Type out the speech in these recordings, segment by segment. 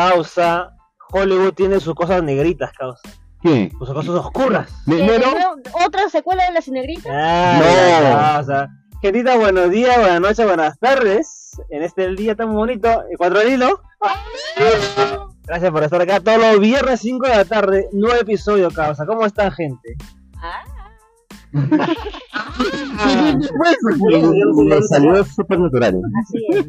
Causa, Hollywood tiene sus cosas negritas, causa. ¿Qué? Sus cosas oscuras. ¿Ne- Eh, ¿Nero? ¿no? ¿Otra secuela de la cinegrita? Ah, No. ya, causa. Gentita, buenos días, buenas noches, buenas tardes. En este día tan bonito, el cuatro del hilo. Gracias por estar acá todos los viernes 5 de la tarde, nuevo episodio, causa. ¿Cómo están, gente? Ah, Le salió súper natural. así es.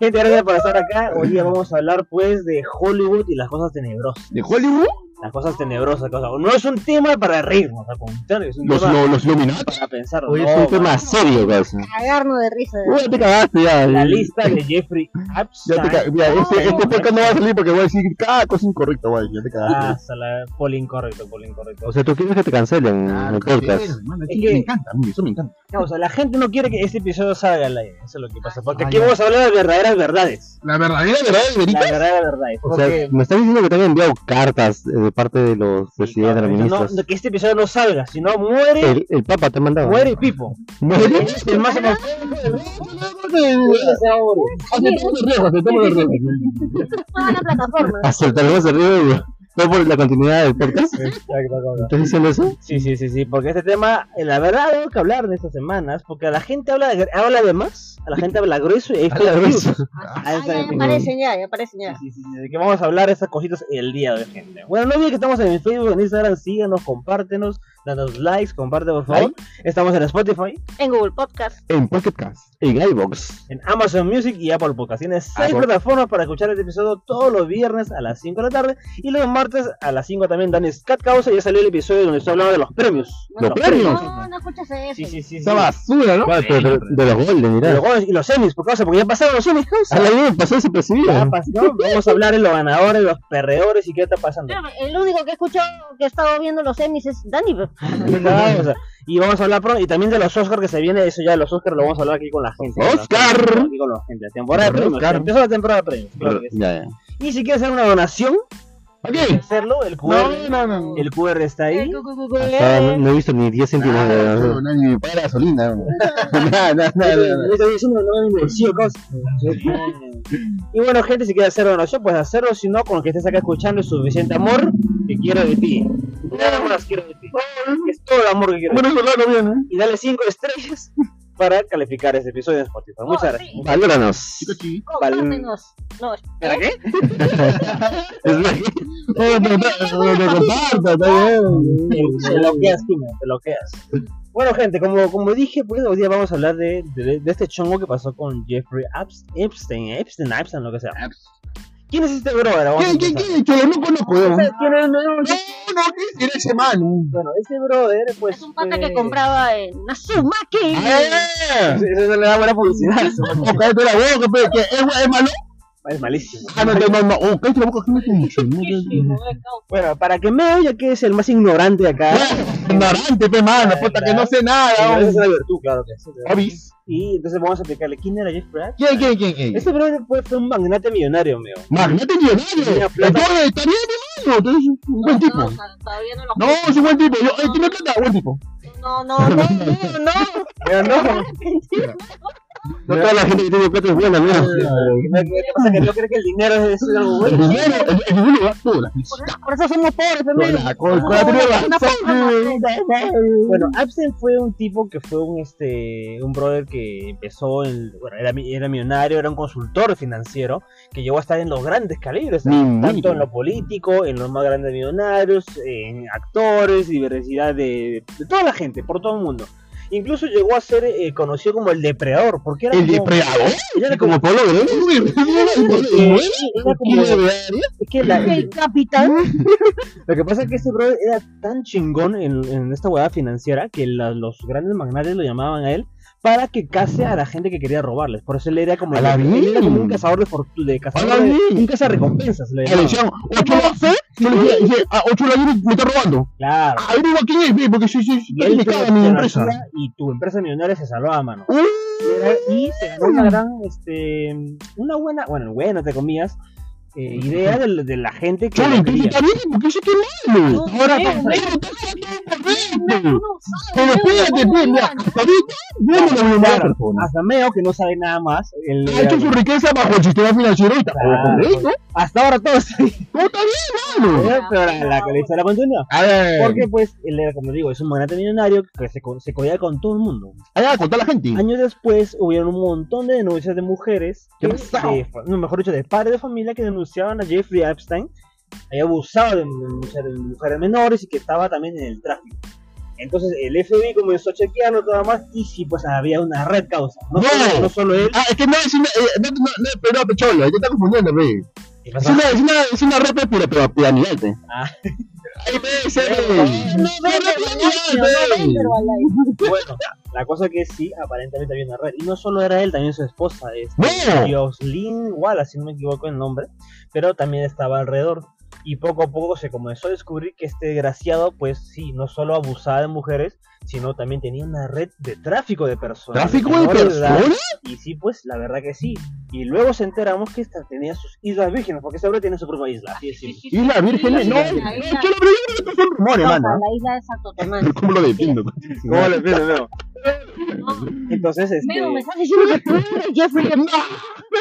Gente, gracias por estar acá. Hoy día vamos a hablar, pues, de Hollywood y las cosas tenebrosas. ¿De Hollywood? Las cosas tenebrosas, causa. No es un tema para reírnos, al contrario, es un Los, tema lo- los Illuminati. para pensar. Hoy no, es un tema man. serio, causa. Cagarnos de risa. Uy, te cagaste ya. La lista de Jeffrey Ya te Epstein. mira, este, este podcast no va a salir porque voy a decir cada cosa incorrecta, güey. Ya te Ah, cagaste. sala, poli incorrecto, poli incorrecto. O sea, tú quieres que te cancelen el podcast. Es Es que- me encanta, a mí eso me encanta. Causa, la gente no quiere que este episodio salga al aire. Eso es lo que pasa. Porque Ah, aquí ya. vamos a hablar de verdaderas verdades. La verdadera verdad es La verdadera verdades. O sea, Porque me estás diciendo que te han enviado cartas eh, de parte de los presidentes, de los no, ministros. no, que este episodio no salga, si no muere, El, el Papa te ha mandado. muere Pipo. ¿Muere? Es más Aceptamos el riesgo, aceptamos el riesgo. Toda la plataforma. Aceptaremos el riesgo. No por la continuidad del podcast. ¿Estás diciendo eso? Sí, sí, sí, sí, porque este tema, eh, la verdad, tengo que hablar de estas semanas, porque la gente habla de, habla de más, a la gente habla grueso y Habla fake grueso. Ah, Ah, ya, ya aparecen ya, ya aparecen ya. Sí, sí, sí, de que vamos a hablar de estas cositas el día de hoy, gente. Bueno, no olviden que estamos en Facebook, en Instagram, síganos, compártenos, danos likes, comparte por favor. Estamos en Spotify, En Google Podcast. En Pocket Cast. En iVoox. en Amazon Music y Apple Podcast. Tienes seis plataformas para escuchar este episodio todos los viernes a las 5 de la tarde y los martes a las 5 también. Dani Scat Causa ya salió el episodio donde estoy hablando de los premios. ¿Los premios? No, no escuchas eso. Sí, sí, sí. sí. Esa basura, ¿no? Claro, pero de, de los Golden, Y mira. los, goles y los semis, por causa, porque ya pasaron los semis, causa. A la vida pasó desapercibido. Ya pasó. Vamos a hablar de los ganadores, los perreadores y qué está pasando. El único que he escuchado que he estado viendo los semis es Dani. pues. Claro, o sea, y vamos a hablar pronto, y también de los Oscars que se viene, eso ya los Oscars lo vamos a hablar aquí con la gente. ¡Oscar! Aquí con la gente, temporada de premios. Oscar. Empezó la temporada de premios. claro que sí. Ya, ya. Y si quieres hacer una donación, ¿A puedes qué? hacerlo, el QR, No, no, no. el QR está ahí. Hasta no, no he visto ni 10 céntimos Ah, de. no, nadie me paga gasolina. Nada, nada, nada. Yo estoy diciendo, no me bolsillo, causa. Y bueno, gente, si quieres hacer donación, puedes hacerlo. Si no, con lo que estés acá escuchando es suficiente amor que quiero de ti. Nada más quiero de ti. Es todo el amor que quiero de ti. Bueno, eso lo bien, ¿eh? Y dale 5 estrellas para calificar este episodio en Spotify. Muchas Oh, gracias. sí. Valóranos. Compártenos. No, ¿Para qué? No, no. Te bloqueas man, te bloqueas. Bueno, gente, como, como dije, pues hoy día vamos a hablar de, de, de este chongo que pasó con Jeffrey Epst- Epstein, Epstein, Epstein, lo que sea. ¿Quién es este brother? Vamos a ¿Qué, qué, empezar. qué? Cholo, no conozco. ¿eh? ¿Sabes quién? No, No, no, ¿qué es ese man? Bueno, este brother, pues. es un pata fue- que compraba en Nazumaki. ¡Ah! Eso eso le da buena publicidad. Oh, es, es malo. es malísimo. Ah, no, no, no, no. Oh, cállate la boca, que mucho. eh. Bueno, para que me oya que es el más ignorante de acá. Ignorante, pe, mano, puta, que no sé nada. Esa es la virtud, claro que sí. Obis. Y entonces vamos a explicarle quién era Jeffrey Epstein. ¿Quién, quién, quién? quién? Este brother pues, fue un magnate millonario, mío. Magnate millonario. Está bien, hermano. Es un buen No, tipo. no, todavía no lo No, es un buen tipo. Yo, eh, tiene plata, buen tipo. No, no, no, no, no. No. No toda la gente que tiene plata es buena, mira. ¿Qué qué pasa? Que no cree que el dinero es algo El bueno. dinero, el dinero va todo, la Por eso- Por eso somos pobres, también. Bueno, Epstein fue un tipo que fue un este un brother que empezó en, bueno, era, era millonario, era un consultor financiero que llegó a estar en los grandes calibres, tanto en lo político, en los más grandes millonarios, en actores, diversidad de, de toda la gente, por todo el mundo. Incluso llegó a ser eh, conocido como el depredador, porque era El como- depredador. era como, Pablo El capitán. Lo que pasa es que ese brother era tan chingón en, en esta hueá financiera que la- los grandes magnates lo llamaban a él para que case a la gente que quería robarles. Por eso él era como, A la él era como un cazador de fortuna, de cazador A de, un cazarrecompensas. Le decían, ocho la Yo le dije, ah, ocho la me está robando. Claro. Digo, ¿quién es? ve? Porque sí, sí, sí, Y él te, caga te mi empresa. y tu empresa millonaria se salvaba a mano. Y se ganó una gran, este, una buena, bueno, buena, entre comillas, eh, idea de, de la gente que quería. está bien, porque eso qué malo. Ahora, Leo, pero Leo, Pero Leo, espérate, no, pues, hasta Claro, Meo, que no sabe nada más. él- Ha hecho su riqueza bajo el sistema financiero y está Claro. hasta ahora todo está. No, está bien, mano. Pero la, la, la historia continúa. A ver, Porque, pues, él era, como digo, es un magnate millonario que se, se codía con todo el mundo. allá, con toda la gente. Años después, hubieron un montón de denuncias de mujeres, ¿Qué que- no, mejor dicho, de padres de familia que a Jeffrey Epstein, había abusado de, mujeres, de mujeres menores y que estaba también en el tráfico. Entonces el FBI comenzó a chequearlo todo más y sí, pues había una red causa. No, No. Solo, no solo él. Ah, es que no es una. Eh, no, no, no, pero, no, cholo, ahí te está confundiendo. ¿Qué Es una, es una, es una red pero, pero piramidal. Ah. Ahí. No Herbalife, no vende Herbalife. Bueno, la cosa que sí, aparentemente había una red. Y no solo era él, también su esposa, este, ¡No! Jocelyn Wallace, si no me equivoco el nombre, pero también estaba alrededor. Y poco a poco se comenzó a descubrir que este desgraciado, pues sí, no solo abusaba de mujeres, sino también tenía una red de tráfico de personas. ¿Tráfico de edad. personas? Y sí, pues la verdad que sí. Y luego se enteramos que esta tenía sus islas vírgenes, porque ese hombre tiene su propia isla. Así es, sí. Y la Virgen, no. No, la isla. No, isla de Santo Tomás. ¿Cómo lo defiendo? ¿Cómo le empiezo, Meo? Entonces, este... Meo, me estás diciendo que tú eres Jeffrey Epstein.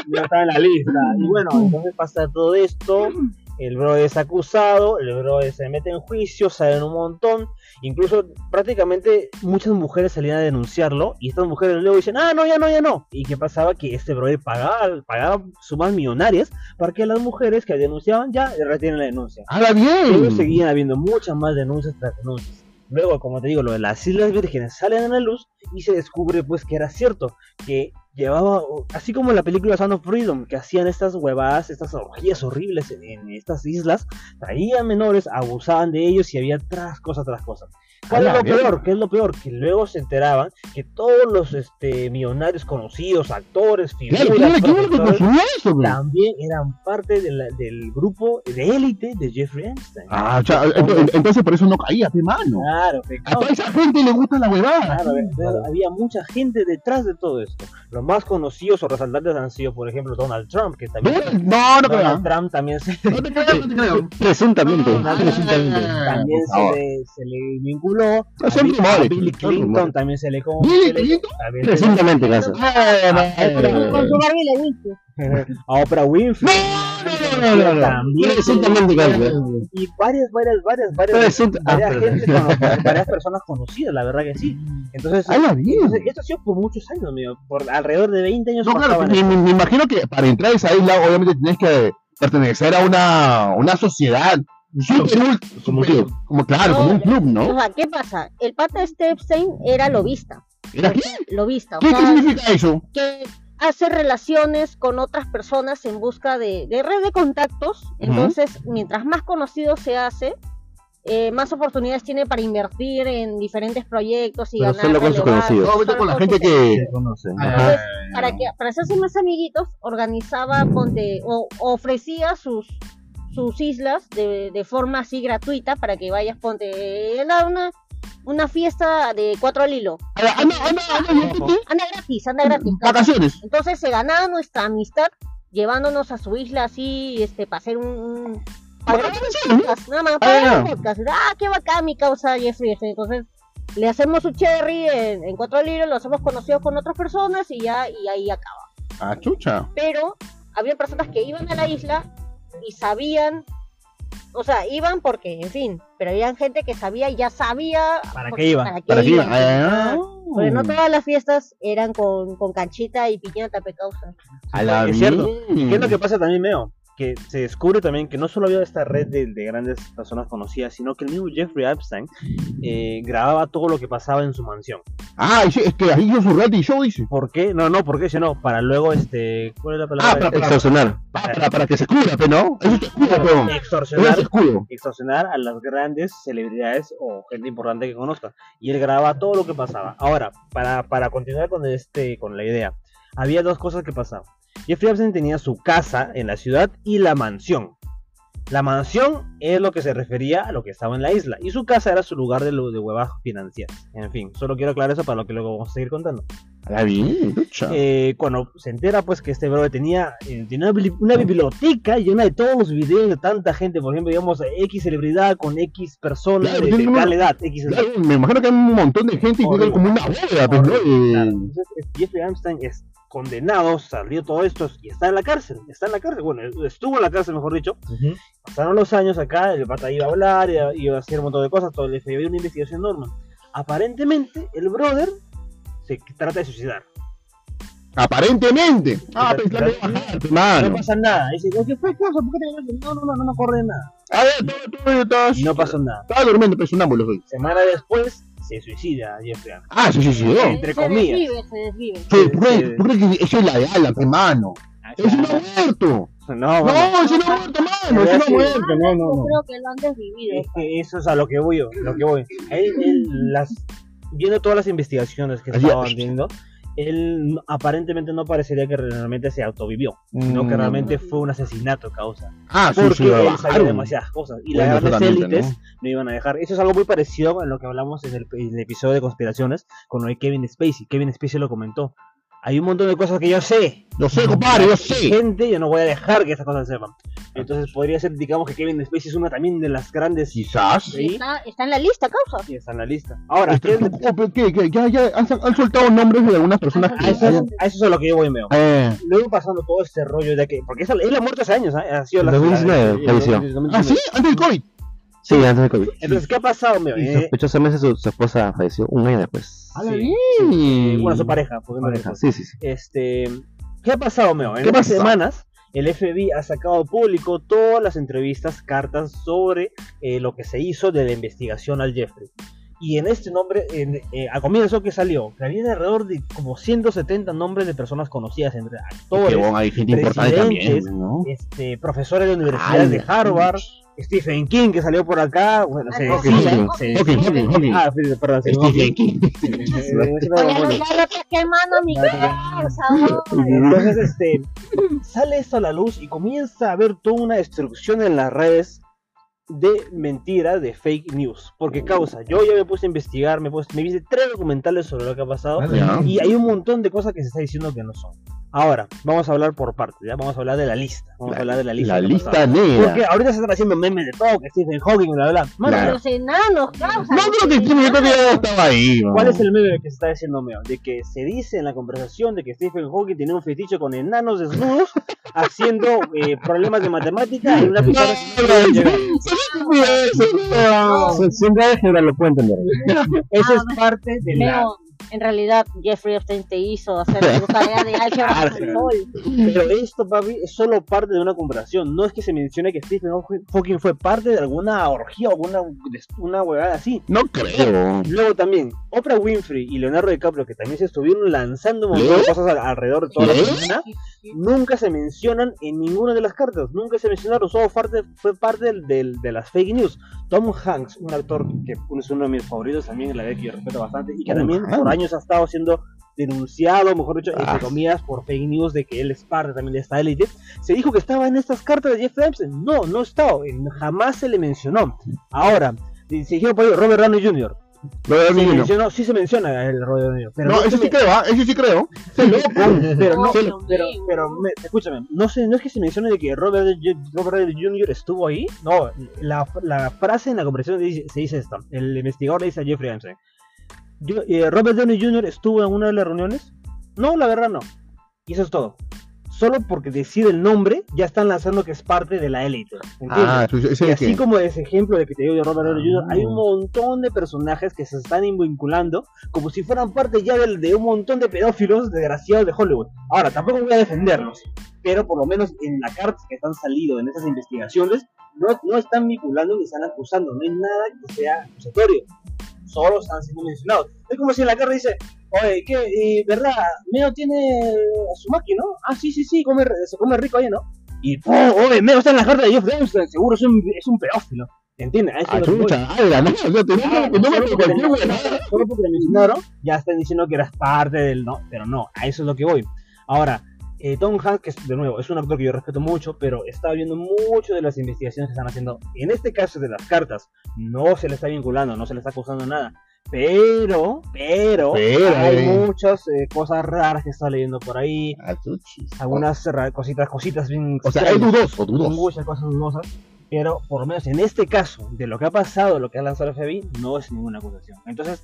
ya está en la lista. Y bueno, entonces pasa todo esto. El bro es acusado, el bro se mete en juicio, salen un montón. Incluso prácticamente muchas mujeres salían a denunciarlo y estas mujeres luego dicen, ah, no, ya no, ya no. ¿Y qué pasaba? Que este bro pagaba, pagaba sumas millonarias para que las mujeres que denunciaban ya retienen la denuncia. Haga Luego bien. seguían habiendo muchas más denuncias tras denuncias. Luego, como te digo, lo de las Islas Vírgenes salen a la luz y se descubre pues que era cierto, que llevaba, así como la película Sound of Freedom, que hacían estas huevadas, estas orgías horribles en, en estas islas, traían menores, abusaban de ellos y había tras cosas tras cosas. ¿Cuál es lo verga. peor? ¿Qué es lo peor? Que luego se enteraban que todos los este, millonarios conocidos, actores, Claro, figuras, claro, claro eso, también eran parte de la- del grupo de élite de Jeffrey Epstein. Ah, o sea, ent- entonces por eso no caía, pe mano. Claro, A toda esa gente le gusta la huevada. Claro, entonces había mucha gente detrás de todo esto. Los más conocidos o resaltantes han sido, por ejemplo, Donald Trump, que también No, no Donald creo. Trump también se, No te creo, no te creo. Presuntamente. Ah, presuntamente. también se le, se le vinculó. No, son a Bill Clinton también se le con- ¿Bill se le- Clinton? Presuntamente, caso. Con a Oprah Winfrey. no, no, no. También Presuntamente, caso. y varias, varias, varias, varias, ah, varias, perdón. gente cono- varias personas conocidas, la verdad que sí. Entonces, bien. entonces, esto ha sido por muchos años, mío, por alrededor de 20 años No, claro, me- me imagino que para entrar a esa isla, obviamente tienes que pertenecer a una, una sociedad. Super, Como super- club. como claro, como un club, O ¿no? sea, ¿qué pasa? El pata este Epstein era lobista. ¿Era qué? Lobista. O ¿Qué, significa eso? que hace relaciones con otras personas en busca de, de red de contactos. Entonces, mientras más conocido se hace, eh, más oportunidades tiene para invertir en diferentes proyectos y Pero ganar solo con sus conocidos. Solo con la gente que. Entonces, para que para hacerse más amiguitos, organizaba ponte, o ofrecía sus sus islas de, de forma así gratuita para que vayas, ponte, una, una fiesta de cuatro al hilo. Anda, anda, anda, anda, gratis, anda gratis. Vacaciones. Entonces se ganaba nuestra amistad llevándonos a su isla así, este, para hacer un... para grabar un podcast, nada más, para Ah, un podcast. Ah, qué bacán mi causa Jeffrey. Entonces le hacemos su cherry en, en cuatro libros, lo hacemos conocido con otras personas y ya, y ahí acaba. Ah, chucha. Pero había personas que iban a la isla y sabían, o sea, iban porque, en fin, pero había gente que sabía y ya sabía ¿Para qué iban? para qué Para aquí. iban. Ah, Porque no todas las fiestas eran con, con canchita y piñata pecausa. A la Es cierto. ¿Qué es lo que pasa también, Meo? Que se descubre también que no solo había esta red de, de grandes personas conocidas, sino que el mismo Jeffrey Epstein eh, grababa todo lo que pasaba en su mansión. Ah, y sí, es que ahí hizo su reality show, dice. ¿Por qué? No, no, ¿por qué? Si no, para luego, este, ¿cuál es la Ah, palabra? para- Extorsionar. Ah, Para, para que se cubra, ¿no? Eso. Eso es extorsionar, escudo. extorsionar a las grandes celebridades o gente importante que conozca. Y él grababa todo lo que pasaba. Ahora, para, para continuar con este, con la idea, había dos cosas que pasaban. Jeffrey Epstein tenía su casa en la ciudad y la mansión. La mansión es lo que se refería a lo que estaba en la isla. Y su casa era su lugar de, de huevas. En fin, solo quiero aclarar eso para lo que luego vamos a seguir contando. Lucha. Eh, cuando se entera pues que este brother tenía, eh, tenía una, una biblioteca llena de todos los videos de tanta gente, por ejemplo, digamos, X celebridad con X persona Claro, de, de tal edad, X. Claro, me imagino que hay un montón de gente y Horrible. tienen como una bóveda, pues, ¿no? Y- claro. Entonces, es- Jeffrey Epstein es condenado, salió todo esto y está en la cárcel, está en la cárcel, bueno, estuvo en la cárcel, mejor dicho, pasaron los años acá, el pata iba a hablar, iba, iba a hacer un montón de cosas, todo el FBI, había una investigación normal. Aparentemente, el brother se trata de suicidar. Aparentemente. Ah, Pero- pensando pero- bajar, No mano. pasa nada. Dice, ¿qué fue? ¿Qué pasó? ¿Por qué te No, no, no, no me acuerdo de nada. A ver, tú, tú, tú, estás- No pasó nada. Estaba durmiendo, pero sonámbulo soy. Semana después, se suicida Jeffrey. Ah. Eh, oh. Entre se comillas. desvive, se desvive. ¿Tú, crees, que eso es la de Alan, hermano? Eso no ha muerto. No, No, no ha muerto, mano. No ha muerto. No, no, Yo no. creo que lo han desvivido. es que eso es a lo que voy yo, lo que voy. Las, viendo todas las investigaciones que estaban es. viendo, él aparentemente no parecería que realmente se autovivió, sino que Mm. realmente fue un asesinato causa. Ah, sí, Porque sí, lo él sabía bajaron. demasiadas cosas y Bueno, las élites ¿no? no iban a dejar. Eso es algo muy parecido a lo que hablamos en el, en el episodio de conspiraciones con lo de Kevin Spacey. Kevin Spacey lo comentó. Hay un montón de cosas que yo sé. Yo sé, compadre, yo sé. Gente, yo no voy a dejar que esas cosas se sepan. Entonces podría ser, digamos, que Kevin Spacey es una también de las grandes. Quizás. Sí. Está, está en la lista, causa. Y está en la lista. Ahora, Este, ¿qué- ¿qué- qué- qué- Ya, ya han, han soltado nombres de algunas personas a, que. eso, a eso es a lo que yo voy, meo. Eh, Luego pasando todo este rollo de que. Porque esa, él ha muerto hace años, ¿eh? ha sido la. 2019 la- falleció. 2019. ah, sí, antes del COVID. Sí, antes de COVID. Entonces, ¿qué ha pasado, meo? Y sospechosamente su, su esposa falleció un año después. ¡Hala Sí. bueno, su pareja. porque Pareja. Sí, sí, sí. Este, ¿qué ha pasado, Meo? En ¿Qué pasa? semanas, el FBI ha sacado público todas las entrevistas, cartas sobre eh, lo que se hizo de la investigación al Jeffrey. Y en este nombre, en, eh, a comienzo que salió, que había alrededor de como 170 nombres de personas conocidas entre Que actores, bueno, hay gente importante también, presidentes, ¿no? este, profesores de universidades de. Harvard, Stephen King que salió por acá, bueno, se Ah, ah, perdón, Stephen. King. Eh, eh. Entonces, este, sale esto a la luz y comienza a haber toda una destrucción en las redes de mentiras, de fake news. Porque causa, yo ya me puse a investigar, me, puse, me viste tres documentales sobre lo que ha pasado Ya. y hay un montón de cosas que se está diciendo que no son. Ahora, vamos a hablar por partes, ¿ya? Vamos a hablar de la lista. Vamos a hablar de la lista. La lista negra. Porque ahorita se están haciendo memes de todo, que Stephen Hawking, bla, bla. Mano, Claro. Los enanos, causa. No creo que Stephen Hawking ya estaba ahí. ¿Cuál es el meme que se está diciendo Meo? De que se dice en la conversación de que Stephen Hawking tiene un fetiche con enanos desnudos haciendo eh, problemas de matemática en una pizarra no puede llegar. Si- Siempre álgebra lo puedo entender. Eso es Ah, parte de la... En realidad Jeffrey Epstein te hizo hacer tu tarea de álgebra. Pero esto, papi, es solo parte de una conversación. No es que se mencione que Stephen Hawking fue parte de alguna orgía o alguna una huevada así. No creo. Luego también, Oprah Winfrey y Leonardo DiCaprio, que también se estuvieron lanzando un montón de cosas al- alrededor de toda la semana, nunca se mencionan en ninguna de las cartas, nunca se mencionaron, solo parte, fue parte del, del- de las fake news. Tom Hanks, un actor que es uno de mis favoritos también, la verdad que yo respeto bastante, y que también por años ha estado siendo denunciado, mejor dicho, Ah. entre comillas, por fake news de que él es parte también de esta élite. Se dijo que estaba en estas cartas de Jeff Epstein. No, no estaba, jamás se le mencionó. Ahora, se dijeron por ahí Robert Downey Jr. Lo de Se mencionó, sí se menciona el Robert Downey Jr. Pero No, eso sí creo, ¿ah? Eso sí creo. pero no, No, pero, pero, mío. pero me- escúchame, no sé, no es que se mencione de que Robert, Robert Jr. estuvo ahí, no, la, la frase en la conversación dice- se dice esta, el investigador le dice a Jeffrey Epstein, yo- eh, Robert Downey Jr. estuvo en una de las reuniones, no, la verdad no, y eso es todo, solo porque decir el nombre ya están lanzando que es parte de la élite, ¿entiendes? Ah, ese Y así que. como ese ejemplo de que te digo de Robert Downey Jr., Ah. hay un montón de personajes que se están vinculando como si fueran parte ya del- de un montón de pedófilos desgraciados de Hollywood. Ahora, tampoco voy a defenderlos, pero por lo menos en la carta que están salido en esas investigaciones, no, no están vinculando ni están acusando, no hay nada que sea acusatorio. Solo están siendo mencionados. Es como si en la carta dice, oye, ¿qué? ¿Verdad? Meo tiene a su máquina, ¿no? Ah, sí, sí, sí, come, se come rico ahí, ¿no? Y, oh, oye, Meo está en la carta de Jeff Epstein, seguro es un, es un pedófilo. ¿Entiendes? Ah, chucha, ala, ¿no? Te Ah, no me solo porque mencionaron, ya están diciendo que eras parte del no, pero no, a eso es lo que voy. Ahora, eh, Tom Hanks, que es, de nuevo, es un actor que yo respeto mucho, pero está viendo mucho de las investigaciones que están haciendo. En este caso de las cartas, no se le está vinculando, no se le está acusando nada. Pero, pero, Pero, hay eh. muchas eh, cosas raras que está leyendo por ahí. Achuchis. Algunas ra- cositas, cositas bien O sea, dudoso, dudoso. muchas cosas dudosas, pero por lo menos en este caso, de lo que ha pasado, lo que ha lanzado el FBI, no es ninguna acusación. Entonces,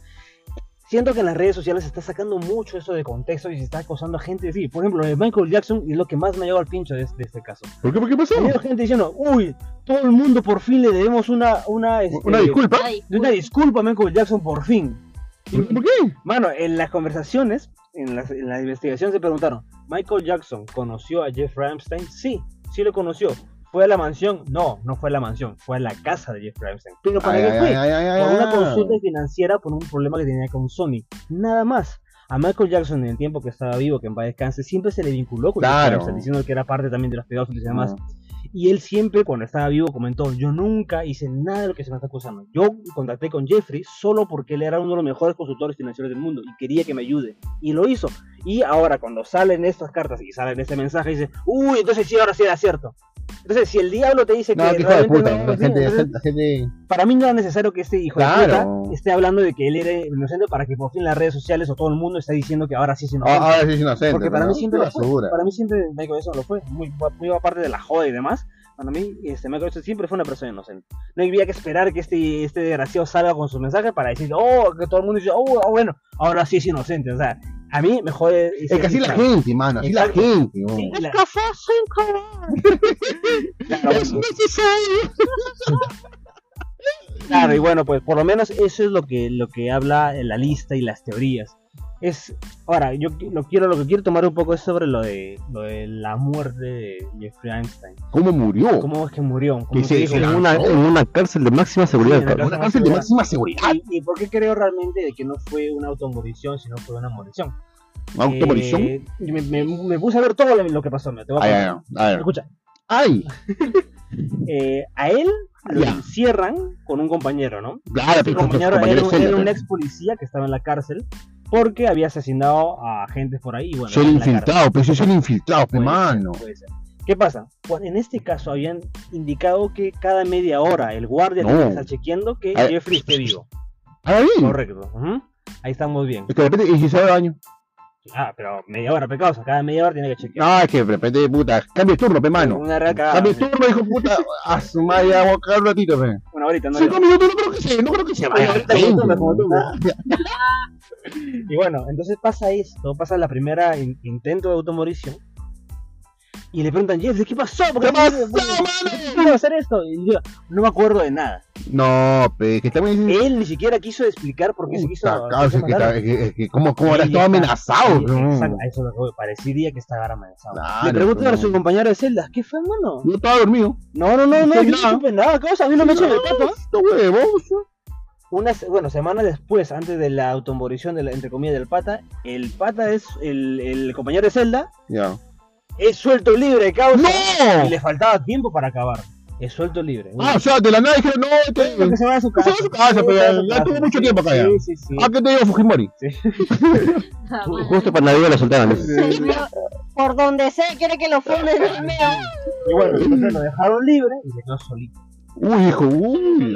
siento que en las redes sociales se está sacando mucho eso de contexto y se está acosando a gente. Sí, por ejemplo, lo de Michael Jackson es lo que más me ha llevado al pincho de, de este caso. ¿Por qué? ¿Por qué pasó? Ha habido gente diciendo, uy, todo el mundo por fin le debemos una, una, este, Una disculpa. Una disculpa a Michael Jackson por fin. ¿Por qué? Mano, en las conversaciones, en, la investigación se preguntaron, ¿Michael Jackson conoció a Jeffrey Epstein? Sí, sí lo conoció. ¿Fue a la mansión? No, no fue a la mansión, fue a la casa de Jeffrey Epstein. ¿Pero para Ay, qué fue? ay, ay, ay, Por una ay. consulta financiera por un problema que tenía con Sony. Nada más. A Michael Jackson en el tiempo que estaba vivo, que en paz descanse, siempre se le vinculó con Claro. Epstein, diciendo que era parte también de los pedófilos y demás. Y él siempre, cuando estaba vivo, comentó, yo nunca hice nada de lo que se me está acusando. Yo contacté con Jeffrey solo porque él era uno de los mejores consultores financieros del mundo y quería que me ayude. Y lo hizo. Y ahora, cuando salen estas cartas y salen este mensaje, dice, uy, entonces sí, ahora sí era cierto. Entonces, si el diablo te dice No, que qué hijo de puta. no, La gente, la entonces, gente, la gente- para mí no era necesario que este hijo de puta esté hablando de que él era inocente para que por fin las redes sociales o todo el mundo está diciendo que ahora sí es inocente. Ah, ahora sí es inocente. Porque para ¿no? mí siempre lo fue. Para mí siempre Michael Jackson lo fue. Muy, muy aparte de la joda y demás. Para mí, este, Michael Jackson siempre fue una persona inocente. No había que esperar que este, este desgraciado salga con sus mensajes para decir, oh, que todo el mundo dice, oh, ah, bueno, ahora sí es inocente. O sea, a mí me jode. Es que así la gente, mano, así la gente. ¿no? Sí, la- Es que fue sin querer. claro, y bueno, pues por lo menos eso es lo que, lo que habla la lista y las teorías. Es, ahora, yo lo quiero, lo que quiero tomar un poco es sobre lo de, lo de la muerte de Jeffrey Einstein. ¿Cómo murió? ¿Cómo es que murió? ¿Cómo Que se dijo? En una, en una cárcel de máxima seguridad. Sí, en la cabrón. Una cárcel de máxima seguridad. ¿Y, y por qué creo realmente de que no fue una automorición, sino fue una morición? ¿Automorición? Eh, me, me- me puse a ver todo lo, que pasó. mira, te voy a Ay, ay, ay. Escucha, Ay, eh, a él lo Ya. encierran con un compañero, ¿no? claro, compañero compañero era, era un ex policía que estaba en la cárcel porque había asesinado a gente por ahí. Bueno, Soy en la cárcel. infiltrado, pero yo soy infiltrado, pe Puede ser, mano. puede ser. ¿Qué pasa? Pues en este caso habían indicado que cada media hora el guardia No. estar chequeando que A- Jeffrey esté vivo. Ah, bien. Correcto. Ahí estamos bien. Es que de repente, y si se baño. Ah, pero media hora, pecado. Cada media hora tiene que chequear. No, es que de repente, puta, cambia de turno, pe mano. Una. Cambia de turno, hijo puta. A su madre, a cagar un ratito, pe. Una horita, no Cinco minutos, no creo que se, no creo que se vaya. ahorita como tú, como tú. Y bueno, entonces pasa esto, pasa la primera in- intento de automorición. Y le preguntan, Jeffrey, ¿qué pasó? ¿Por qué, ¿Qué pasó, mano? hacer esto? Y yo, no me acuerdo de nada. No, pe, que también. Él ni siquiera quiso explicar por qué se quiso. Quiso es que, ¿cómo, cómo está. amenazado? Exacto, eso es lo. Parecería que estaba amenazado. Claro, le preguntan a su compañero de celda, ¿qué fue, mano? Yo estaba dormido. No, no, no, no, yo no supe nada, ¿qué cosa? A mí no me echan el pato. Esto huevo. Unas, bueno, semanas después, antes de la automorición, de la, entre comillas, del pata, el pata es el, el compañero de celda, Ya. Es suelto libre de causa. ¡No! Y le faltaba tiempo para acabar. Es suelto libre. Ah, o sea, de la nada dijeron, no, este. que se va a su que se casa. va a su casa, Sí, pero ya casa. tuvo mucho Sí, tiempo acá ya. Sí, sí, sí. Ah, ¿qué te digo, Fujimori? Ah, Ju- bueno. Justo para Navidad la soltaron. Sí, Por donde sea, quiere que lo funden. Y bueno, entonces lo dejaron libre y se quedó solito. Uy, hijo, uy.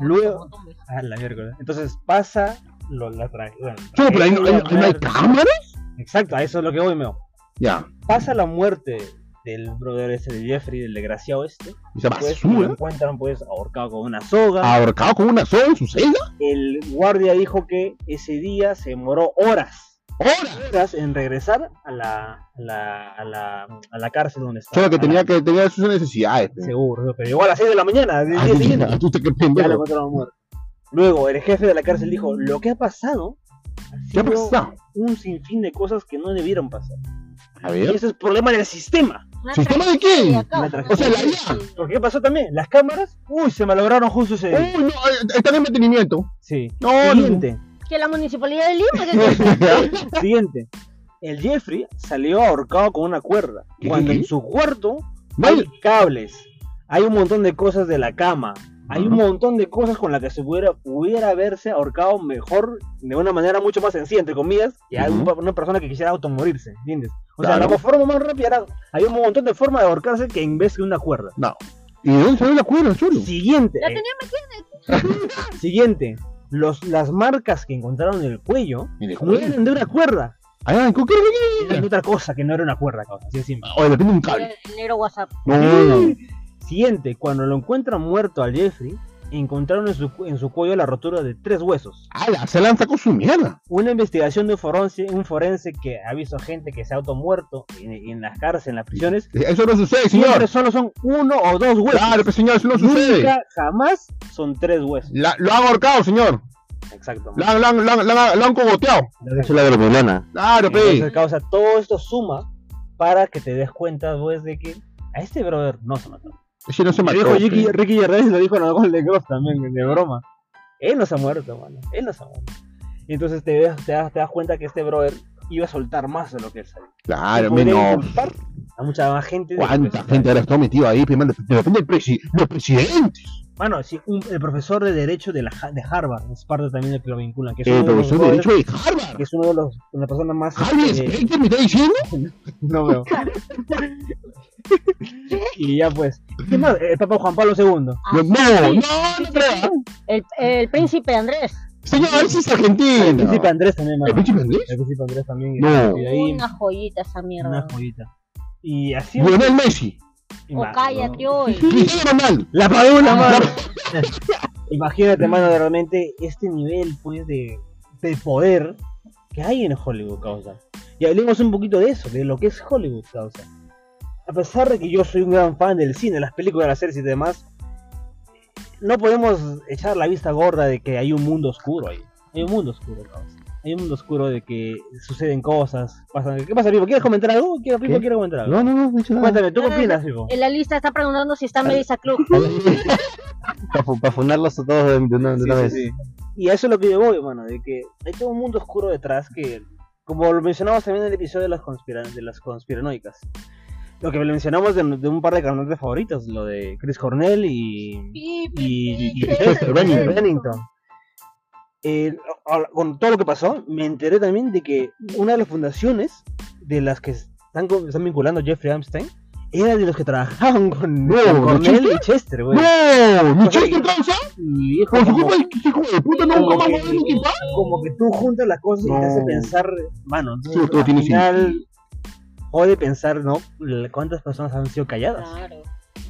Luego, ah, la miércoles. Entonces pasa lo, la tra- bueno, pero ahí no hay, cámaras. Exacto, a eso es lo que voy, meo. Ya, Pasa la muerte del brother ese de Jeffrey, del desgraciado este. esa Pues lo basura. encuentran pues ahorcado con una soga. Ahorcado con una soga en su celda. El guardia dijo que ese día se demoró horas. ¡Horas! Horas en regresar a la, a la, a la, a la cárcel donde estaba. Solo que tenía que tenía sus necesidades. pe. Seguro, pero llegó a las 6 de la mañana día Ay, mira, tú te qué Ya lo. Luego, el jefe de la cárcel dijo, lo que ha pasado ha ¿Qué ha pasado? un sinfín de cosas que no debieron pasar. A Y ese es problema del sistema. ¿Sistema de qué? causa. O sea, la IA. ¿Por qué pasó también? Las cámaras, uy, se malograron justo ese día. Uy, no, eh, están en mantenimiento. Sí. No, no. Siguiente, Que la municipalidad de Lima. siguiente. El Jeffrey salió ahorcado con una cuerda. ¿Qué, Cuando en su cuarto hay cables, hay un montón de cosas de la cama, hay un montón de cosas con las que se pudiera, pudiera haberse ahorcado mejor, de una manera mucho más sencilla, entre comillas, que hay un- una persona que quisiera automorirse, ¿entiendes? O sea, Claro. la forma más rápida era, hay un montón de formas de ahorcarse que en vez de una cuerda. No. ¿Y de dónde salió la cuerda, chulo? Siguiente. La tenía Siguiente. los, las marcas que encontraron en el cuello no eran de una cuerda, Ay, ¿con qué? eran de otra cosa que no era una cuerda, causa, así de simple. Oye, de un cable. El negro WhatsApp. No. Siguiente, cuando lo encuentran muerto al Jeffrey, encontraron en su, en su cuello la rotura de tres huesos. ¡Hala! Se lanza con su mierda. Una investigación de un forense, un forense que ha visto gente que se ha automuerto en, en las cárceles, en las prisiones, Eso no sucede, siempre señor. solo son uno o dos huesos. Claro, pues señor, eso no sucede. Nunca, jamás son tres huesos. La- lo han ahorcado, señor. Exacto. Lo han, lo han- lo han- lo han- lo han cogoteado. Eso es la gremlina. Claro, Entonces, pe. causa, todo esto suma para que te des cuenta, pues, de que a este brother no se mató. Ese no se Lo mató. dijo Ricky. Ricky Gervais, lo dijo en el gol de Gross también, de broma. Él no se ha muerto, mano. Él no se ha muerto. Y entonces te, ves- te, das, te das cuenta que este brother iba a soltar más de lo que él sabía. Claro, menos. a mucha más gente. de ¿Cuánta gente ahora está metida ahí? Del presi los presidentes. Mano, sí, un- el profesor de Derecho de, la, de Harvard es parte también del que lo vinculan. Que es El de profesor de brothers- Derecho de Harvard. Que es uno de los de las personas más. Harvey Specter me está diciendo. no veo. y ya pues. ¿Qué más? El Papa Juan Pablo II. No, no, no, no creo. El, el príncipe Andrés. Señor, ese es El argentino. príncipe Andrés también, mano. ¿El príncipe Andrés? El príncipe Andrés también. No. Y de ahí, Una joyita esa mierda. una joyita. Y así. Lionel Messi. O cállate hoy. La padula, mano. Imagínate, mano, de realmente este nivel, pues, de, de poder que hay en Hollywood, causa. Y hablemos un poquito de eso, de lo que es Hollywood, causa. A pesar de que yo soy un gran fan del cine, las películas, las series y demás, no podemos echar la vista gorda de que hay un mundo oscuro ahí. Hay un mundo oscuro, causa. Hay un mundo oscuro de que suceden cosas, pasan... ¿Qué pasa, Pipo? ¿Quieres comentar algo? ¿Quieres, Pipo, comentar algo? No, no, no, no he nada. Cuéntame, ¿tú qué opinas, Pipo? En la lista está preguntando si está Melissa Club. Para funarlos a todos de, una, de una Sí, vez. sí, sí. Y a eso es lo que yo voy, mano, de que hay todo un mundo oscuro detrás que, como lo mencionamos también en el episodio de las, conspira de las conspiranoicas, lo que mencionamos de, de un par de cantantes favoritos, lo de Chris Cornell y, y, y- y Chester Bennington. Eh, con todo lo que pasó, me enteré también de que una de las fundaciones de las que están, con- están vinculando Jeffrey Epstein era de los que trabajaban con, No, con ¿de Cornell Chester? y Chester, güey. No, mi Chester causa. Con su como- culpa, el hijo de puta nunca como más que, va a ver Linkin Park. como que tú juntas las cosas y te hace No. pensar, mano, Sí, todo al tiene final jode pensar, ¿no? ¿Cuántas personas han sido calladas? Claro.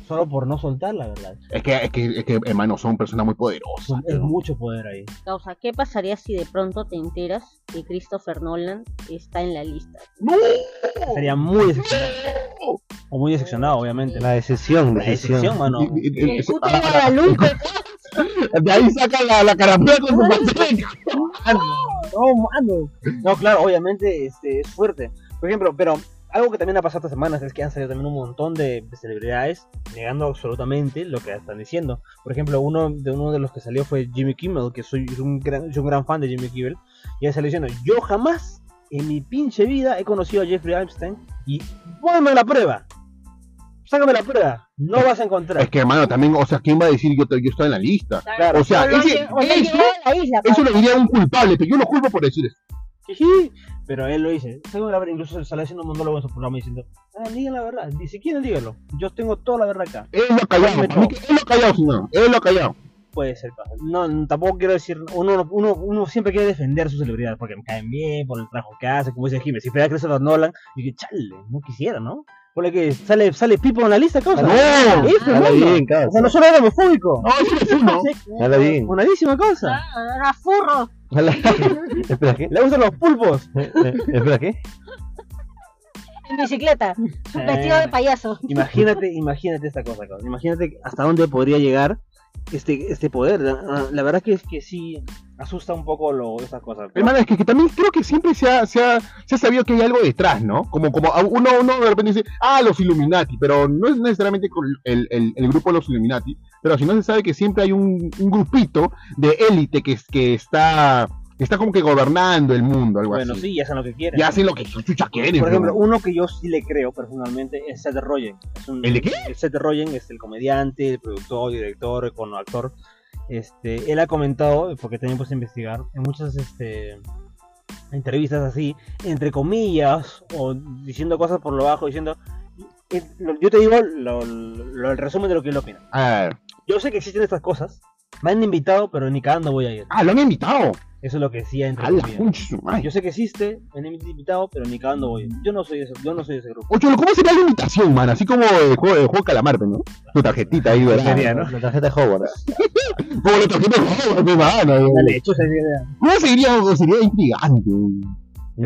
Solo por no soltar, la verdad. Es que, es que, es que, hermano, son personas muy poderosas. Es ¿no? mucho poder ahí. Causa, ¿qué pasaría si de pronto te enteras que Christopher Nolan está en la lista? ¡No! Sería muy decepcionado. O muy decepcionado, obviamente. La decisión, La decepción, mano. El puto ah, Guadalupe. De ahí saca la, la carapela con su pastel. No, mano. No, claro, obviamente este, es fuerte. Por ejemplo, pero algo que también ha pasado estas semanas es que han salido también un montón de, de celebridades negando absolutamente lo que están diciendo. Por ejemplo, uno de uno de los que salió fue Jimmy Kimmel, que soy un gran, soy un gran fan de Jimmy Kimmel, y él salió diciendo, yo jamás en mi pinche vida he conocido a Jeffrey Epstein y ponme la prueba. Sácame la prueba. No vas a encontrar. Es que, hermano, también, o sea, ¿quién va a decir yo, yo estoy en la lista? Claro. O sea, O lo ese- han- o lo han eso, eso lo diría un culpable, pero yo lo culpo por decir eso. Pero él lo dice. Incluso sale haciendo un monólogo en su programa diciendo, ah, digan la verdad. Ni siquiera díganlo. Yo tengo toda la verdad acá. Él lo ha callado, él lo ha callado, señor. Él lo ha callado. Puede ser, no, tampoco quiero decir, uno, uno, uno siempre quiere defender a sus celebridades porque me caen bien, por el trabajo que hacen, como dice Jiménez. Si fuera Christopher Nolan, dije, chale, no quisiera, ¿no? Por lo que sale, sale Pipo en la lista, cosa. No, Eso, mano. bien, O sea, no causa. solo era homofóbico. No, eso es uno. Habla bien. Buenísima cosa. Ah, Era furro. Espera, ¿qué? Le gustan los pulpos. Eh, eh, Espera, ¿qué? En bicicleta. Vestido de payaso. Imagínate, imagínate esta cosa, cabrón. Imagínate hasta dónde podría llegar este, este poder. La, la verdad que es que sí asusta un poco lo, esas cosas. Hermano, es que, que también creo que siempre se ha, se, ha, se ha sabido que hay algo detrás, ¿no? Como, como uno, uno de repente dice, ah, los Illuminati, pero no es necesariamente el, el, el grupo de los Illuminati, pero si no se sabe que siempre hay un, un grupito de élite que, que está, está como que gobernando el mundo, algo bueno, así. sí, y hacen lo que quieren. Y hacen lo que chucha quieren. Por ejemplo, ¿no? uno que yo sí le creo personalmente es Seth Rogen. Es un- ¿El de qué? Seth Rogen es el comediante, el productor, director, con actor. Este, él ha comentado, porque también puse a investigar, en muchas este, entrevistas así, entre comillas, o diciendo cosas por lo bajo, diciendo... Yo te digo lo- lo- el resumen de lo que él opina. A ver, Yo sé que existen estas cosas, Me han invitado, pero ni cagando voy a ir. Ah, lo han invitado. Eso es lo que decía entre comillas. de. Yo sé que existe, me han invitado, pero ni cagando voy. Yo no soy ese, yo no soy ese grupo. Oye, ¿cómo sería la invitación, man? Así como el juego, el juego Calamar, pues, ¿no? Tu tarjetita ahí, ¿verdad? ¿no? La tarjeta de Hogwarts. Como la tarjeta de juego, mano. Dale, hecho idea. ¿Cómo sería? Sería intrigante. Un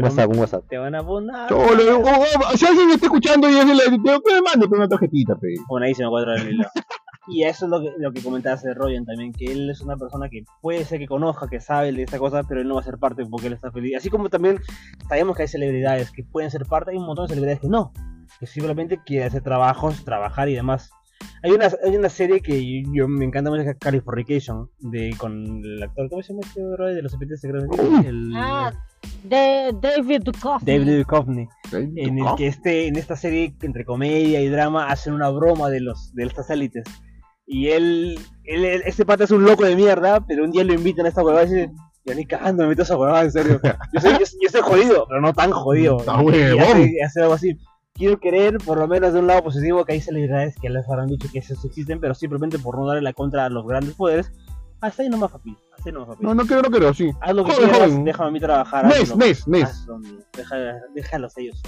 WhatsApp, un WhatsApp. Te van a poner. Cholo, o- o- si alguien está escuchando y es de la me mande pues, una tarjetita, pe. Bueno, ahí se me cuadra el hilo. Y eso es lo que, lo que comentabas de Royan también, que él es una persona que puede ser que conozca, que sabe de esta cosa, pero él no va a ser parte porque él está feliz. Así como también sabemos que hay celebridades que pueden ser parte, hay un montón de celebridades que no, que simplemente quieren hacer trabajos, trabajar y demás. Hay una, hay una serie que yo, me encanta mucho, que es Californication, de, con el actor, ¿cómo se llama este bro de los serpientes secretos? El, Ah, de David Duchovny. David Duchovny. En el que este, en esta serie entre comedia y drama hacen una broma de los de estas élites y él, él, él- este pata es un loco de mierda pero un día lo invitan a esta huevada y dice yo ni cagando me meto a esa huevada en serio yo soy, yo, yo soy jodido pero no tan jodido. Está y huevón. hace, hace algo así quiero creer por lo menos de un lado positivo que hay celebridades que les habrán dicho que esos existen pero simplemente por no darle la contra a los grandes poderes hasta ahí nomás papi hasta ahí nomás papi No, no quiero, no quiero, sí. haz lo que Joder, quieras déjame a mí trabajar. Hazlo, amigo. Deja, déjalos ellos.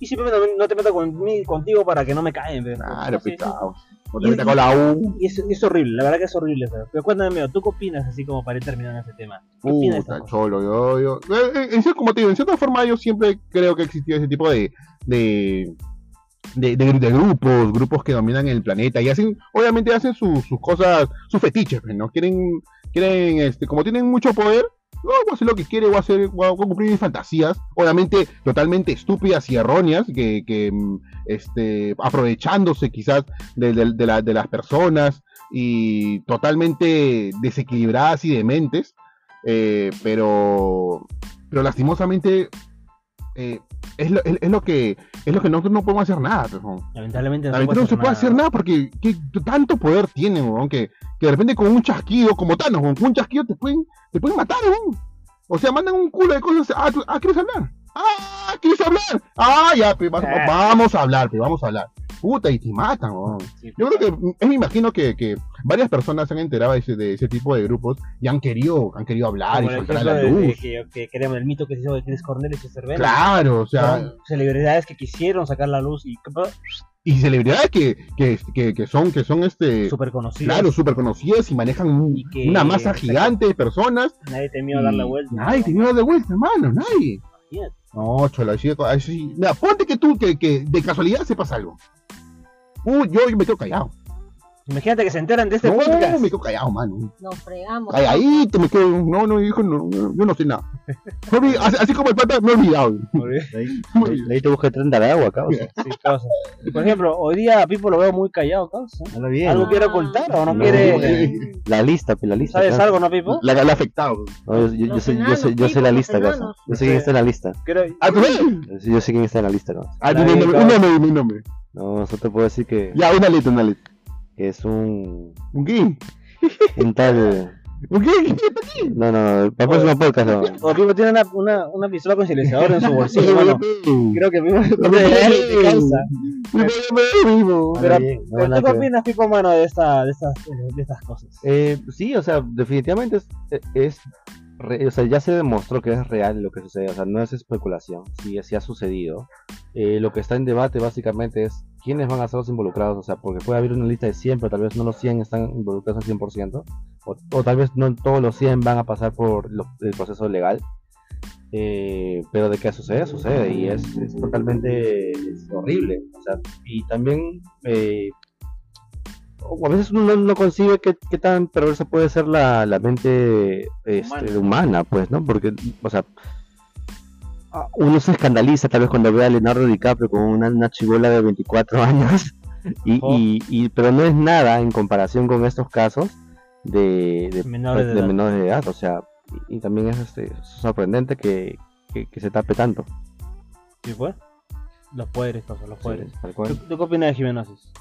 Y simplemente no, no te metas conmi- contigo para que no me caen. pero- Claro, sí, pecado. Y- con la U. Y es, es horrible, la verdad que es horrible. Pero, pero cuéntame, ¿tú qué opinas así como para ir terminando este tema? ¿Qué opinas de Puta, cholo, yo, yo. eh, eh, en como te digo, en cierta forma yo siempre creo que existía ese tipo de. de de, de- de grupos, grupos que dominan el planeta y hacen, obviamente hacen sus sus cosas, sus fetiches, pues, ¿no? Quieren, quieren, este, como tienen mucho poder, no, voy a hacer lo que quiere, voy a hacer, cumplir mis fantasías, obviamente totalmente estúpidas y erróneas, que, mm, este, aprovechándose quizás de, de- de las personas y totalmente desequilibradas y dementes, eh, pero, pero lastimosamente eh, es, lo, es, es lo que es lo que nosotros no podemos hacer nada, pues, ¿no? Lamentablemente no, Lamentablemente no se puede hacer nada porque ¿qué- tanto poder tienen, weón, que, que de repente con un chasquido, como Thanos, weón, con un chasquido te pueden, te pueden matar, weón. O sea, mandan un culo de cosas. Ah, tú- ah, ¿quieres hablar? Ah, ¿quieres hablar? Ah, ya, pues, va- Ah. vamos a hablar, pues, vamos a hablar. Puta, y te matan, weón. Yo creo que, eh, me imagino que, que varias personas se han enterado de ese, de ese tipo de grupos y han querido, han querido hablar Como y soltar a la de- de luz. que, que el mito que se hizo de Chris Cornell y Cervera. Claro, o sea, Fueron celebridades que quisieron sacar la luz y y celebridades que, que, que, que son, que son este, súper conocidas. claro, súper conocidas y manejan un- Y que- una masa gigante de personas. Nadie temió dar la vuelta. Nadie te iba a dar de vuelta, hermano, nadie. Imagínate. No, cholo, así, así- Mira, ponte que tú, que, que de casualidad sepas algo. Uh, yo me quedo callado. Imagínate que se enteran de este no, podcast. me quedo callado, mano. Nos fregamos. Calladito, me quedo. No, no, hijo, no, no, yo no sé nada. No así, así como el pata, me he olvidado. Le te busqué 30 de agua, causa. Sí, causa. Y, Por ejemplo, hoy día a Pipo lo veo muy callado, causa. Habla bien. ¿Algo quiere ocultar o no, No, quiere? eh, La lista, pe, la lista. ¿Sabes causa. algo, no, Pipo? La, la afectado. No, yo, yo- yo sé, yo, sé, yo sé la lista, causa. Yo sé quién está en la lista. Ah, tú. Yo sé- Yo sé quién está en la lista, causa. Ah, tu Ahí, nombre, un nombre, un nombre. No, eso te puedo decir que, Ya, una letra, una letra. Que es un, ¿Un qué? un tal. ¿Un qué? ¿Qué? No, no, para el próximo podcast. No. O Pipo tiene una, una, una pistola con silenciador en su bolsillo, mano. Creo que Pipo No de de causa. vivo. Pero, Habla bien, no, pero ¿tú qué opinas, Pipo, mano, de, esta, de, estas, de estas cosas? Eh, sí, o sea, definitivamente es, es re- o sea, ya se demostró que es real lo que sucede, o sea, no es especulación, sí, sí ha sucedido. Eh, lo que está en debate básicamente es quiénes van a ser los involucrados, o sea, porque puede haber una lista de 100, pero tal vez no los 100 están involucrados al 100%, o, o tal vez no todos los 100 van a pasar por lo- el proceso legal. Eh, pero de qué sucede, sucede y es, es totalmente es horrible. O sea, y también eh, a veces uno no, no concibe qué, qué tan perversa puede ser la, la mente este, Humana. humana. pues, ¿no? Porque, o sea, uno se escandaliza tal vez cuando ve a Leonardo DiCaprio con una, una chibola de 24 años, y, y, y- pero no es nada en comparación con estos casos de, de, Menores de de edad. menores de edad, o sea, y, y también es este, sorprendente que, que, que se tape tanto. ¿Sí fue? Los poderes, causa, los poderes. Sí, tal cual. ¿Tú, tú qué opinas de Jimenosis?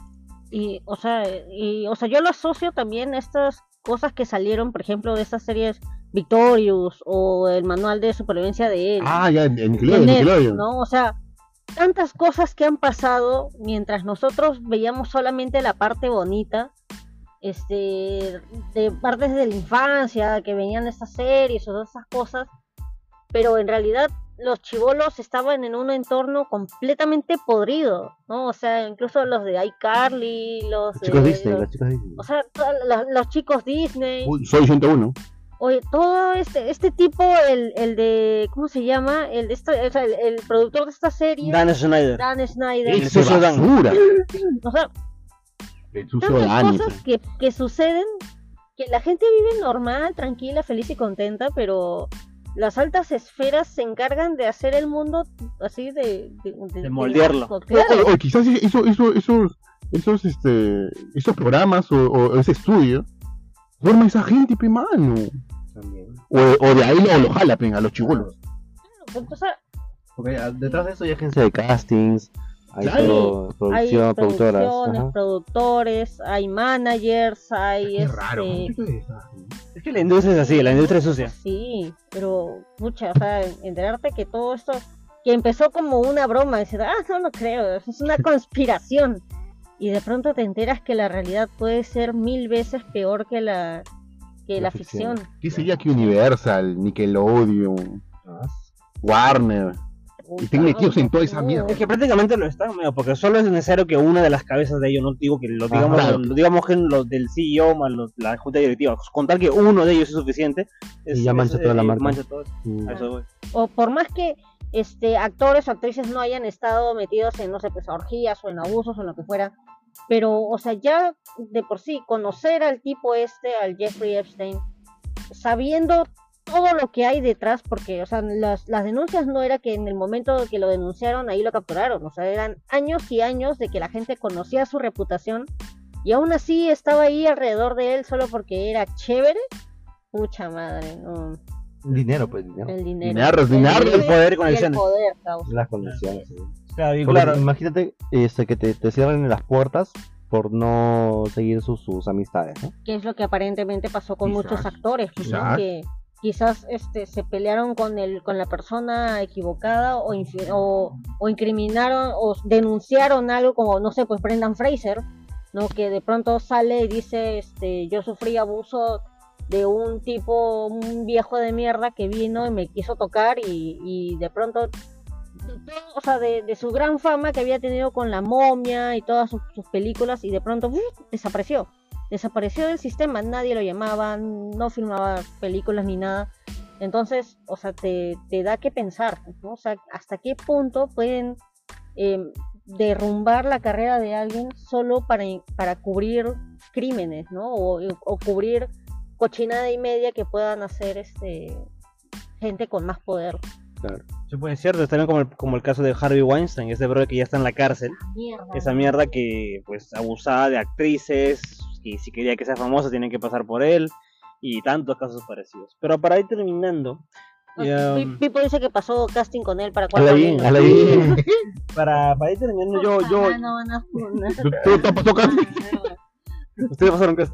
Y, o sea, y, o sea, yo lo asocio también a estas cosas que salieron, por ejemplo, de estas series Victorious o el manual de supervivencia de él. Ah, ya, en de Nickelodeon, Nickelodeon. ¿no? O sea, tantas cosas que han pasado mientras nosotros veíamos solamente la parte bonita este, de partes de la infancia que venían estas series o esas cosas, pero en realidad los chivolos estaban en un entorno completamente podrido, ¿no? O sea, incluso los de iCarly, los Los chicos de- Disney, los- los chicos Disney. o sea, los, los chicos Disney, Uy, soy 101. Oye, todo este, este tipo, el, el de, ¿cómo se llama? El o sea, el, el productor de esta serie, Dan, Dan Schneider. Snyder, El sucio Dan. basura. o sea, El sucio cosas que, que suceden que la gente vive normal, tranquila, feliz y contenta, pero las altas esferas se encargan de hacer el mundo así de... De, De moldearlo. O, claro. o- o quizás eso, eso, esos, esos, este, esos programas o, o ese estudio forma esa gente, pe mano. También. O, o de ahí lo, lo jala, pe, a los chibolos. O sea, Porque ah, detrás de eso hay agencia de castings, hay Claro. todo, hay producción, productoras. ajá. productores, hay managers, hay... Qué raro. este, Es que la industria es así, la industria es sucia. Sí, pero mucha, o sea, enterarte que todo esto, que empezó como una broma, decir, ah, no lo creo, es una conspiración. Y de pronto te enteras que la realidad puede ser mil veces peor que la, que La la, ficción. ficción. ¿Qué sería que Universal, Nickelodeon, Warner? Y estén metidos en toda esa mierda. Es que prácticamente lo están, amigo, porque solo es necesario que una de las cabezas de ellos, no digo que lo digamos, claro. lo- digamos que los del CEO más los- la junta directiva, con tal que uno de ellos es suficiente, es, Y ya mancha es- toda la eh, marca. mancha todo. Mm. A eso. O por más que este actores o actrices no hayan estado metidos en, no sé, pues orgías o en abusos o en lo que fuera, pero, o sea, ya de por sí, conocer al tipo este, al Jeffrey Epstein, sabiendo todo lo que hay detrás, porque, o sea, las, las denuncias no era que en el momento que lo denunciaron ahí lo capturaron, o sea, eran años y años de que la gente conocía su reputación y aún así estaba ahí alrededor de él solo porque era chévere. Pucha madre, no, Dinero, pues, dinero. el dinero. El dinero, el poder y y el conexiones. poder, causa. Las condiciones. sí. Claro, y Porque claro, Imagínate este, que te, te cierren las puertas por no seguir sus, sus amistades, ¿no? que es lo que aparentemente pasó con Quizás, muchos actores, ¿no? quizás. que quizás este se pelearon con el con la persona equivocada o, o, o incriminaron o denunciaron algo como no sé pues Brendan Fraser no que de pronto sale y dice este yo sufrí abuso de un tipo un viejo de mierda que vino y me quiso tocar y, y de pronto de o sea de, de su gran fama que había tenido con la momia y todas sus, películas y de pronto ¡uf! desapareció desapareció del sistema, nadie lo llamaba, no filmaba películas ni nada. Entonces, o sea, te, te da que pensar, ¿no? O sea, hasta qué punto pueden eh, derrumbar la carrera de alguien solo para, para cubrir crímenes, ¿no? O, o cubrir cochinada y media que puedan hacer este gente con más poder. sí, pues es cierto, es también como el, como el caso de Harvey Weinstein, ese brother que ya está en la cárcel, Mierda. esa mierda que pues abusaba de actrices, y si quería que sea famosa tienen que pasar por él, y tantos casos parecidos. Pero para ir terminando, Pipo dice que pasó casting con él para cuatro bien, bien. para, para ir terminando, yo, yo, Ah, no funar. ¿Tú, tú te pasó casi? Ustedes pasaron casi.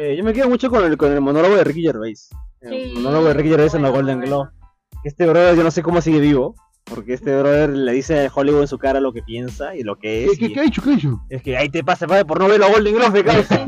Eh, yo me quedo mucho con el, con el monólogo de Ricky Gervais. El Sí, monólogo de Ricky Gervais en la Golden bueno. Globe. Este brother, yo no sé cómo sigue vivo. Porque este brother le dice a Hollywood en su cara lo que piensa y lo que ¿Qué, es. qué, y qué ha hecho? ¿Qué ha hecho? Es que ahí te pasa, padre, por no ver la Golden Globe, me causa.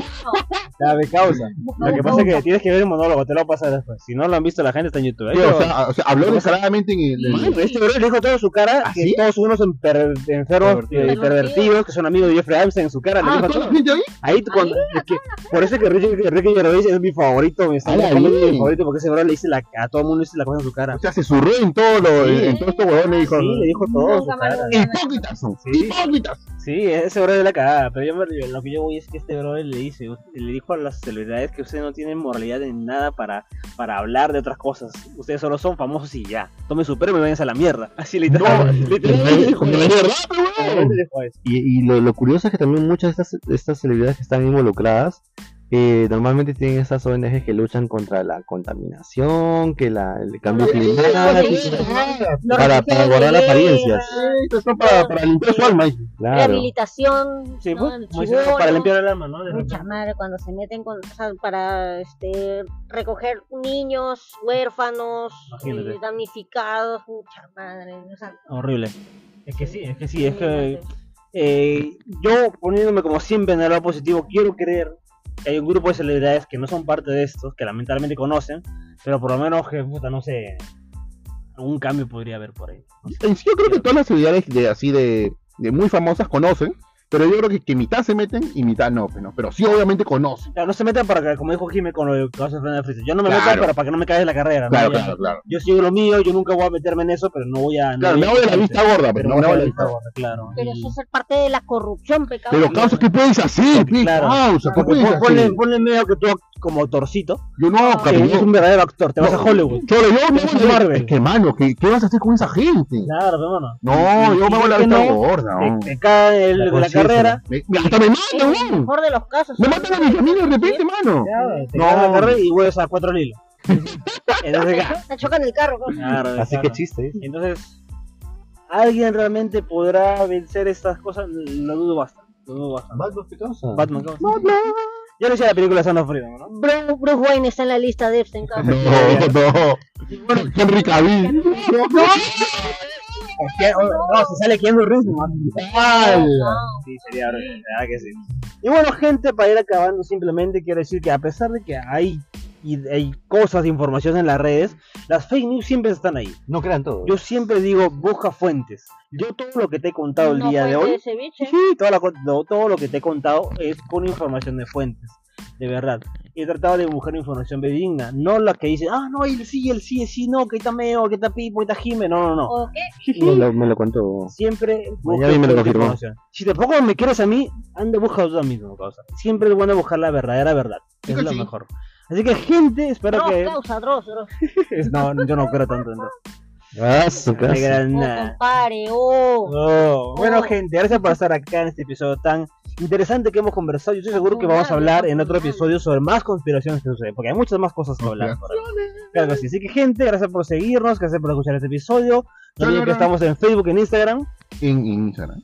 Me causa. Lo que pasa es que tienes que ver el monólogo, te lo voy a pasar después. Si no lo han visto, la gente está en YouTube. Ahí Sí, te o, lo- sea, o sea, habló descaradamente en el... este brother le dijo todo su cara ¿Ah, que sí? todos unos son per- enfermos, Pervertidos. eh, pervertidos, que son amigos de Jeffrey Epstein en su cara. le Ah, dijo ¿toda todo. gente ahí? Ahí cuando, es que, por eso es que Ricky, Ricky Gervais es mi favorito, mi, mi favorito, porque ese bro le dice la, a todo el mundo le dice la cosa en su cara. O sea, se surró en todo lo... Sí. En todo esto, huevón, le dijo... Sí, le dijo todo Hipócritas son. Sí. Hipócritas. Sí, ese bro es la cagada, pero yo, me- yo- lo que yo voy es que este bro le dice, le dijo a las celebridades que ustedes no tienen moralidad en nada para, para hablar de otras cosas. Ustedes solo son famosos y ya. Tomen su premio y váyanse a la mierda. Así literal. eso. Y, y lo, lo curioso es que también muchas de estas, de estas celebridades que están involucradas eh, normalmente tienen esas ONGs que luchan contra la contaminación, que la, el cambio climático, para, para guardar religiosos, apariencias. Esto es para, para limpiar su alma. Claro. Rehabilitación, Sí, ¿no? pues, chibolo. para limpiar el alma, ¿no? De Mucha repente. madre cuando se meten con, o sea, para este recoger niños huérfanos, eh, damnificados, mucha madre, o sea, Horrible. Es que sí, es que sí, es que eh, yo poniéndome como siempre en el lado positivo, quiero creer hay un grupo de celebridades que no son parte de estos, que lamentablemente conocen, pero por lo menos que, puta, no sé, algún cambio podría haber por ahí. En sí, yo creo que todas las celebridades de, así de, de muy famosas conocen, pero yo creo que, que mitad se meten y mitad no, pues, ¿no? pero sí obviamente conocen. Claro, no se metan para que, como dijo Jimmy con lo que hace Fernando Freezer, yo no me Claro. meto para, para que no me caiga la carrera, ¿no? Claro, Ya- claro, claro. Yo sigo lo mío, yo nunca voy a meterme en eso, pero no voy a... no Claro, voy me a hago de la vista gorda, pero pero me me hago hago de de la vista gorda, claro. Pero Y- eso es parte de la corrupción, pecado. Pero causa, ¿qué puedes hacer? ¿Qué Claro. causa? ¿Qué Porque puedes pon- ponle, hacer? ponle medio que tú como torcito, Yo no, que cariño. eres un verdadero actor, te vas a No. Hollywood. Yo vas a voy a Marvel. Es que, mano, ¿qué, ¿qué vas a hacer con esa gente? Claro, hermano. No, yo me hago la que vista no, gorda. Te, ¿no? te cae el, La de la carrera, Me- me- hasta me matan, ¿no? mejor de los casos. Me matan a mi familia de repente, mano. te No. cae la carrera y vuelves a cuatro lilos. Entonces, Te chocan el carro. claro, Así que chiste. ¿eh? Entonces, ¿alguien realmente podrá vencer estas cosas? Lo dudo bastante. Lo dudo bastante. Batman, ¿qué? Batman, ¿cómo? Ya lo decía la película Son of Freedom, ¿no? Bruce, Bruce Wayne está en la lista de Epstein, cabrón. No, no. Henry Cavill. ¿Qué? No, si sale Keanu Reeves, ¿no? ¡Hala! Sí, sería verdad que sí. Y bueno, gente, para ir acabando, simplemente quiero decir que a pesar de que hay, y hay cosas de información en las redes, las fake news siempre están ahí. No crean todo. Yo siempre digo, busca fuentes. Yo todo lo que te he contado el No día de hoy, sí, toda la lo- todo lo que te he contado es con información de fuentes, de verdad. He tratado de buscar información digna, no la que dicen, ah, no, él sí, él sí, él sí, no, que está Meo, que está Pipo, que está Jime, no, no, no. ¿O qué? Me lo, me lo contó. Siempre busca me lo información. Si tampoco me quieres a mí, anda busca tú mismo, causa. Siempre es bueno buscar la verdadera verdad, es lo sí. mejor. Así que gente, espero Dross, que causa, Dross, Dross. no, yo no creo tanto en eso. Su No compare, oh. Oh, bueno Oh. gente, gracias por estar acá en este episodio tan interesante que hemos conversado. Yo estoy seguro que vamos a hablar en otro episodio sobre más conspiraciones que suceden, porque hay muchas más cosas que hablar. por. Claro sí. Así que gente, gracias por seguirnos, gracias por escuchar este episodio. No olviden que estamos en Facebook, en Instagram, En, en Instagram.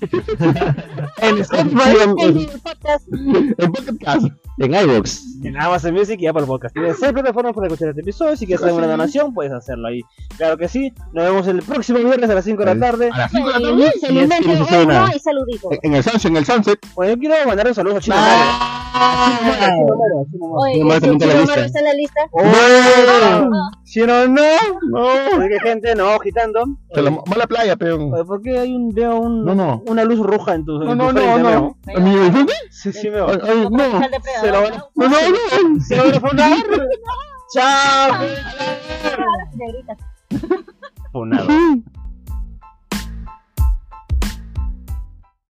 en Spotify, En el podcast. En podcast. En iVox. en Amazon Music y Apple Podcast. Tienes seis plataformas para escuchar este episodio. Si quieres hacer una donación, puedes hacerlo ahí. Claro que sí. Nos vemos el próximo viernes a las 5 de la tarde. A las 5 de la tarde. Cena. reino y saludito. En el sunset, en el sunset. Bueno, yo quiero mandar un saludo a Chino Maro. Chino Maro, está en la lista. En. Chino no. No. Así que gente, no, agitando. Se la, va a la playa, peón. ¿Por qué hay un, veo un, No, no. una luz roja en tu, No, en no, tu no, frente, no. Meo? ¿A mi? Sí, sí, veo. No. Se lo van a-. ¿Se lo van a fundar? ¡Chao! Funado.